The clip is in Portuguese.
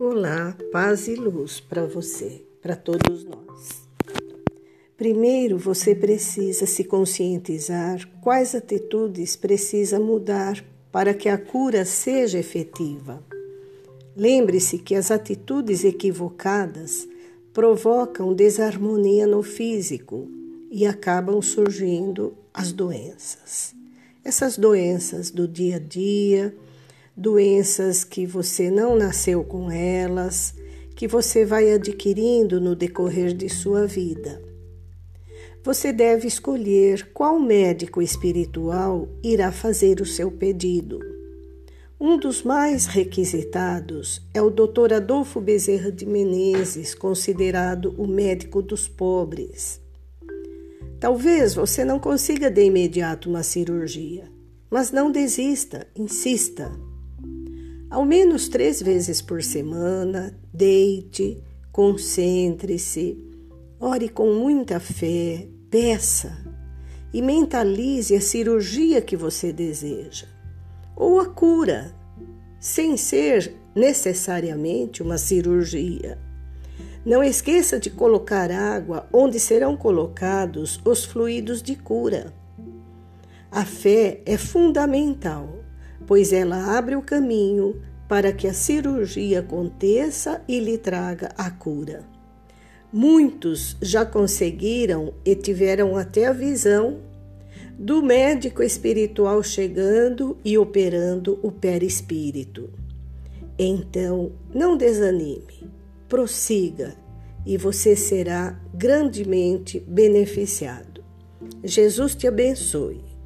Olá, paz e luz para você, para todos nós. Primeiro, você precisa se conscientizar quais atitudes precisa mudar para que a cura seja efetiva. Lembre-se que as atitudes equivocadas provocam desarmonia no físico e acabam surgindo as doenças. Essas doenças do dia a dia, doenças que você não nasceu com elas, que você vai adquirindo no decorrer de sua vida. Você deve escolher qual médico espiritual irá fazer o seu pedido. Um dos mais requisitados é o Dr. Adolfo Bezerra de Menezes, considerado o médico dos pobres. Talvez você não consiga de imediato uma cirurgia, mas não desista, insista. Ao menos três vezes por semana, deite, concentre-se, ore com muita fé, peça e mentalize a cirurgia que você deseja, ou a cura, sem ser necessariamente uma cirurgia. Não esqueça de colocar água onde serão colocados os fluidos de cura. A fé é fundamental pois ela abre o caminho para que a cirurgia aconteça e lhe traga a cura. Muitos já conseguiram e tiveram até a visão do médico espiritual chegando e operando o perispírito. Então, não desanime, prossiga e você será grandemente beneficiado. Jesus te abençoe.